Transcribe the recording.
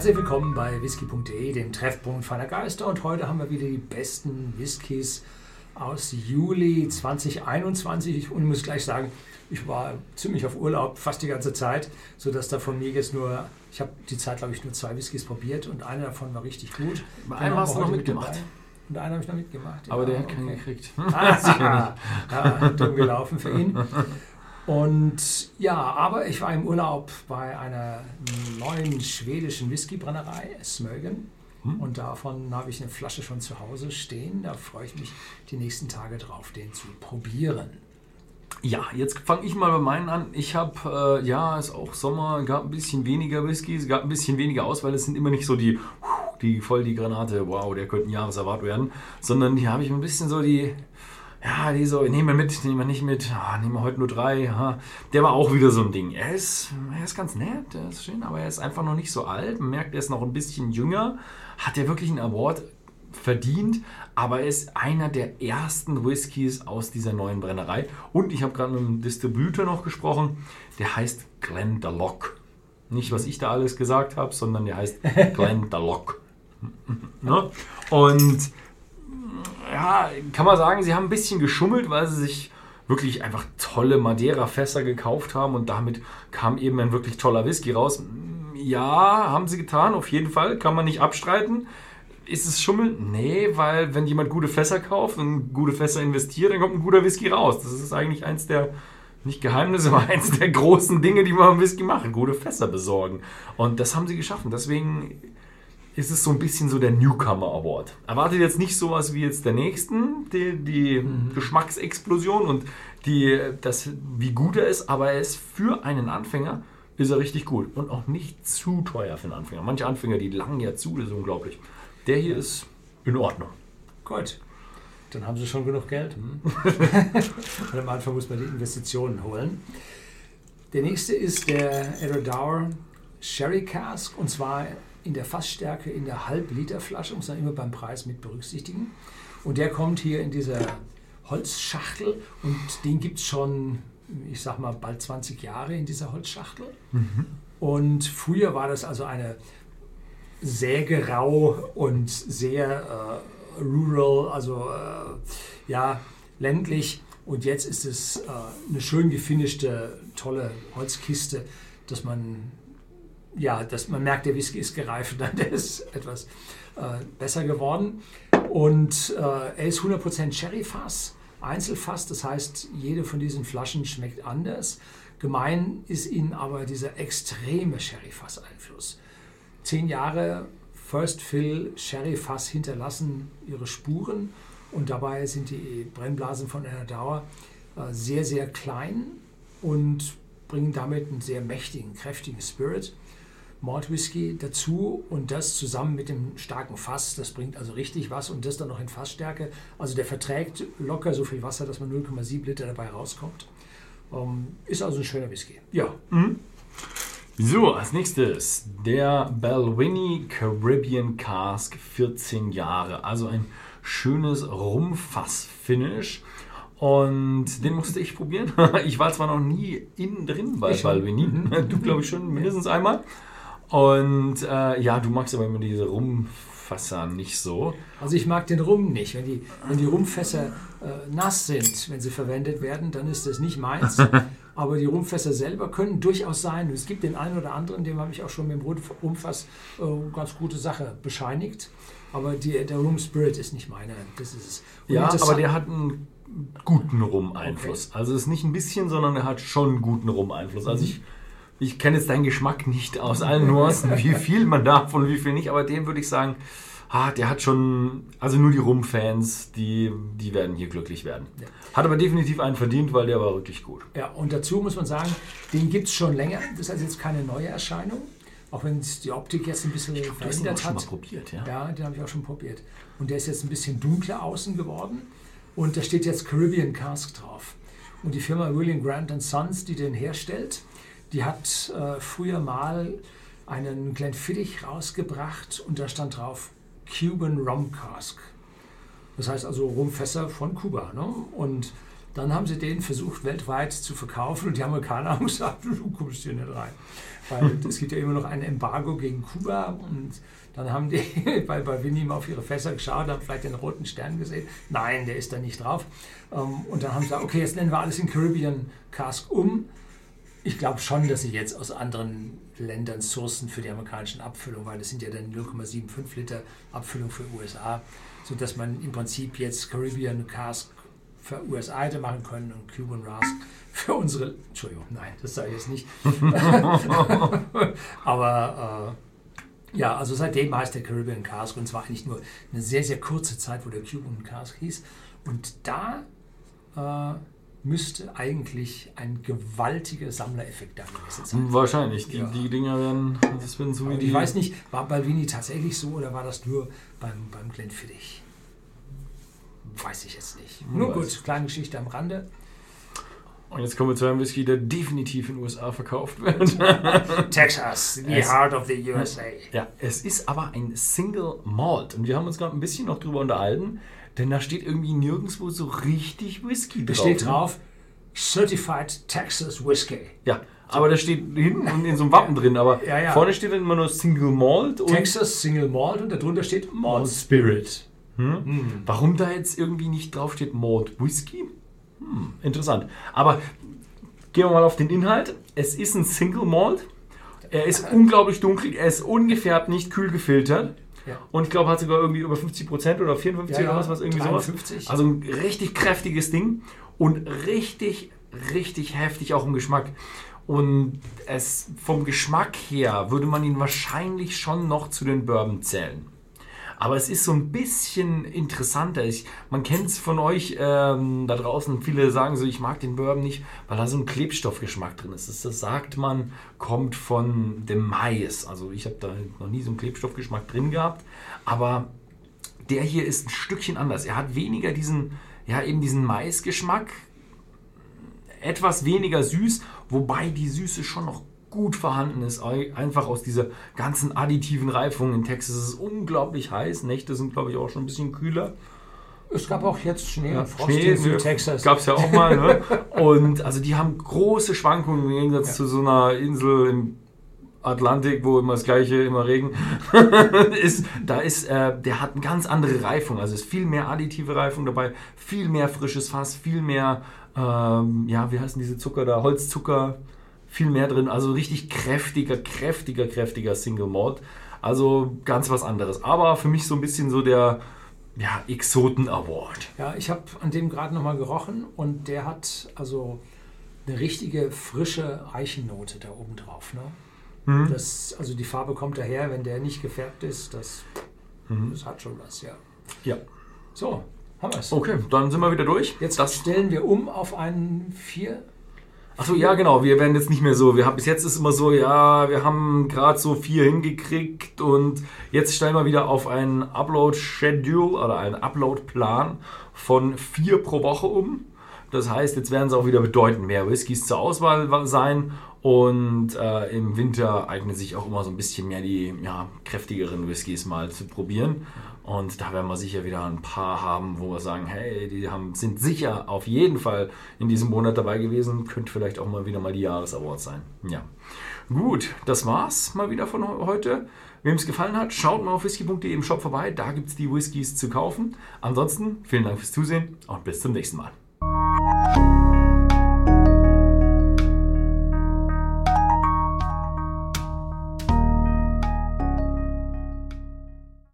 Herzlich willkommen bei whisky.de, dem Treffpunkt feiner Geister. Und heute haben wir wieder die besten Whiskys aus Juli 2021. Und ich muss gleich sagen, ich war ziemlich auf Urlaub, fast die ganze Zeit, sodass da von mir jetzt nur, ich habe die Zeit, glaube ich, nur zwei Whiskys probiert und einer davon war richtig gut. Bei einem hast du noch mitgemacht. Und einen habe ich noch mitgemacht. Aber der hat keinen gekriegt. Ah, ja, dumm gelaufen für ihn. Und ja, aber ich war im Urlaub bei einer neuen schwedischen Whiskybrennerei, Smögen. Hm? Und davon habe ich eine Flasche schon zu Hause stehen. Da freue ich mich die nächsten Tage drauf, den zu probieren. Ja, jetzt fange ich mal bei meinen an. Ich habe, äh, ja, ist auch Sommer, gab ein bisschen weniger Whisky, es gab ein bisschen weniger aus, weil es sind immer nicht so die, die voll die Granate, wow, der könnte ein Jahreserwart werden, sondern die habe ich ein bisschen so die, ja, die so, nehmen wir mit, nehmen wir nicht mit, ah, nehmen wir heute nur drei. Ha. Der war auch wieder so ein Ding. Er ist, er ist ganz nett, der ist schön, aber er ist einfach noch nicht so alt. Man merkt, er ist noch ein bisschen jünger. Hat er wirklich einen Award verdient, aber er ist einer der ersten Whiskys aus dieser neuen Brennerei. Und ich habe gerade mit dem Distributor noch gesprochen, der heißt Glenn Lock. Nicht, was ich da alles gesagt habe, sondern der heißt Glenn Lock. ne? Und ja, kann man sagen, sie haben ein bisschen geschummelt, weil sie sich wirklich einfach tolle Madeira-Fässer gekauft haben und damit kam eben ein wirklich toller Whisky raus. Ja, haben sie getan, auf jeden Fall, kann man nicht abstreiten. Ist es Schummeln? Nee, weil wenn jemand gute Fässer kauft und gute Fässer investiert, dann kommt ein guter Whisky raus. Das ist eigentlich eins der, nicht Geheimnisse, aber eins der großen Dinge, die man beim Whisky machen. Gute Fässer besorgen. Und das haben sie geschaffen. Deswegen ist es so ein bisschen so der Newcomer Award. Erwartet jetzt nicht sowas wie jetzt der nächsten, die, die mhm. Geschmacksexplosion und die, das, wie gut er ist, aber er ist für einen Anfänger ist er richtig gut und auch nicht zu teuer für einen Anfänger. Manche Anfänger, die langen ja zu, das ist unglaublich. Der hier ist in Ordnung. Gut. Dann haben sie schon genug Geld. Hm? und am Anfang muss man die Investitionen holen. Der nächste ist der Erodour Sherry Cask und zwar in der Fassstärke in der Halb-Liter-Flasche, muss man immer beim Preis mit berücksichtigen. Und der kommt hier in dieser Holzschachtel und den gibt es schon, ich sag mal, bald 20 Jahre in dieser Holzschachtel. Mhm. Und früher war das also eine sägerau und sehr äh, rural, also äh, ja, ländlich. Und jetzt ist es äh, eine schön gefinischte, tolle Holzkiste, dass man ja, das, man merkt, der Whisky ist gereift, der ist etwas äh, besser geworden. Und äh, er ist 100% Sherry-Fass, Einzelfass, das heißt, jede von diesen Flaschen schmeckt anders. Gemein ist ihnen aber dieser extreme Sherry-Fass-Einfluss. Zehn Jahre First Fill Sherry-Fass hinterlassen ihre Spuren und dabei sind die Brennblasen von einer Dauer äh, sehr, sehr klein und bringen damit einen sehr mächtigen, kräftigen Spirit. Malt Whisky dazu und das zusammen mit dem starken Fass, das bringt also richtig was und das dann noch in Fassstärke. Also der verträgt locker so viel Wasser, dass man 0,7 Liter dabei rauskommt. Ähm, ist also ein schöner Whisky. Ja. Mhm. So, als nächstes der Balvenie Caribbean Cask 14 Jahre. Also ein schönes Rumfass-Finish. Und den musste ich probieren. Ich war zwar noch nie innen drin bei Balvenie. Mhm. Du, glaube ich, schon mindestens einmal. Und äh, ja, du magst aber immer diese Rumfässer nicht so. Also ich mag den Rum nicht. Wenn die, wenn die Rumfässer äh, nass sind, wenn sie verwendet werden, dann ist das nicht meins. aber die Rumfässer selber können durchaus sein. Es gibt den einen oder anderen, dem habe ich auch schon mit dem Rumfass äh, ganz gute Sache bescheinigt. Aber die, der Rum Spirit ist nicht meiner. Das ist es. ja, aber der hat einen guten Rum-Einfluss. Okay. Also es ist nicht ein bisschen, sondern er hat schon einen guten Rum-Einfluss. Also ich ich kenne jetzt deinen Geschmack nicht aus allen Nuancen, wie viel man darf und wie viel nicht, aber dem würde ich sagen, ah, der hat schon, also nur die Rum-Fans, die, die werden hier glücklich werden. Ja. Hat aber definitiv einen verdient, weil der war wirklich gut. Ja, und dazu muss man sagen, den gibt es schon länger. Das ist also jetzt keine neue Erscheinung, auch wenn es die Optik jetzt ein bisschen glaub, verändert hat. Schon mal probiert, ja. Ja, den habe ich auch schon probiert. Und der ist jetzt ein bisschen dunkler außen geworden und da steht jetzt Caribbean Cask drauf. Und die Firma William Grant Sons, die den herstellt, die hat äh, früher mal einen Glenfiddich rausgebracht und da stand drauf Cuban Rum Cask. Das heißt also Rumfässer von Kuba. Ne? Und Dann haben sie den versucht weltweit zu verkaufen und die Amerikaner haben gesagt, du kommst hier nicht rein. Weil es gibt ja immer noch ein Embargo gegen Kuba und dann haben die bei, bei Winnie mal auf ihre Fässer geschaut, haben vielleicht den roten Stern gesehen. Nein, der ist da nicht drauf. Ähm, und dann haben sie gesagt, okay, jetzt nennen wir alles in Caribbean Cask um. Ich glaube schon, dass sie jetzt aus anderen Ländern sourcen für die amerikanischen Abfüllungen, weil das sind ja dann 0,75 Liter Abfüllung für USA, sodass man im Prinzip jetzt Caribbean Cask für USA hätte machen können und Cuban Rask für unsere. Entschuldigung, nein, das sage ich jetzt nicht. Aber äh, ja, also seitdem heißt der Caribbean Cask und zwar eigentlich nur eine sehr, sehr kurze Zeit, wo der Cuban Cask hieß. Und da äh, müsste eigentlich ein gewaltiger Sammlereffekt da gewesen sein. Wahrscheinlich. Die, Ja. die Dinger werden, das werden so wie die. ich weiß nicht, war Balvini tatsächlich so oder war das nur beim, beim Glenfiddich? Weiß ich jetzt nicht. Nur weiß. gut, kleine Geschichte am Rande. Und jetzt kommen wir zu einem Whisky, der definitiv in den USA verkauft wird. Texas, the Es- heart of the USA. ja, es ist aber ein Single Malt. Und wir haben uns gerade ein bisschen noch drüber unterhalten, denn da steht irgendwie nirgendwo so richtig Whisky Da drauf. steht ne? drauf, Certified Texas Whiskey. Ja, aber da steht hinten in so einem Wappen drin, aber Ja, ja. vorne steht dann immer nur Single Malt und Texas Single Malt und darunter steht Malt Spirit. Hm? Warum da jetzt irgendwie nicht drauf steht Malt Whisky? Hm, interessant. Aber gehen wir mal auf den Inhalt. Es ist ein Single Malt. Er ist unglaublich dunkel, er ist ungefärbt, nicht kühl gefiltert. Ja. Und ich glaube, hat sogar irgendwie über 50% oder 54 Ja, ja, oder was, was irgendwie 53. sowas. Also ein richtig kräftiges Ding und richtig, richtig heftig auch im Geschmack. Und es vom Geschmack her würde man ihn wahrscheinlich schon noch zu den Bourbon zählen. Aber es ist so ein bisschen interessanter. Ich, man kennt es von euch ähm, da draußen. Viele sagen so, ich mag den Bourbon nicht, weil da so ein Klebstoffgeschmack drin ist. Das, das sagt man, kommt von dem Mais. Also ich habe da noch nie so einen Klebstoffgeschmack drin gehabt. Aber der hier ist ein Stückchen anders. Er hat weniger diesen, ja eben diesen Maisgeschmack, etwas weniger süß, wobei die Süße schon noch gut vorhanden ist. Ei- Einfach aus dieser ganzen additiven Reifung. In Texas ist es unglaublich heiß. Nächte sind, glaube ich, auch schon ein bisschen kühler. Es gab auch jetzt Schnee und Frost Schnee in Südtexas. Gab es ja auch mal. Ne? Und also die haben große Schwankungen im Gegensatz Ja. zu so einer Insel im Atlantik, wo immer das gleiche, immer Regen ist. Da ist, äh, der hat eine ganz andere Reifung. Also ist viel mehr additive Reifung dabei, viel mehr frisches Fass, viel mehr, ähm, ja, wie heißen diese Zucker da? Holzzucker, viel mehr drin. Also richtig kräftiger, kräftiger, kräftiger Single Malt. Also ganz was anderes. Aber für mich so ein bisschen so der ja, Exoten Award. Ja, ich habe an dem gerade nochmal gerochen und der hat also eine richtige frische Eichennote da oben drauf. Ne? Mhm. Das, also die Farbe kommt daher, wenn der nicht gefärbt ist, das, Mhm. das hat schon was, ja. Ja. So, haben wir es. Okay, dann sind wir wieder durch. Jetzt das. stellen wir um auf einen 4. Achso, ja, genau. Wir werden jetzt nicht mehr so. Wir haben bis jetzt ist immer so, ja, wir haben gerade so vier hingekriegt und jetzt stellen wir wieder auf einen Upload-Schedule oder einen Upload-Plan von vier pro Woche um. Das heißt, jetzt werden es auch wieder bedeutend mehr Whiskys zur Auswahl sein und äh, im Winter eignen sich auch immer so ein bisschen mehr die ja, kräftigeren Whiskys mal zu probieren. Und da werden wir sicher wieder ein paar haben, wo wir sagen, hey, die haben, sind sicher auf jeden Fall in diesem Monat dabei gewesen. Könnte vielleicht auch mal wieder mal die Jahresawards sein. Ja. Gut, das war's mal wieder von heute. Wem es gefallen hat, schaut mal auf whisky.de im Shop vorbei. Da gibt es die Whiskys zu kaufen. Ansonsten vielen Dank fürs Zusehen und bis zum nächsten Mal.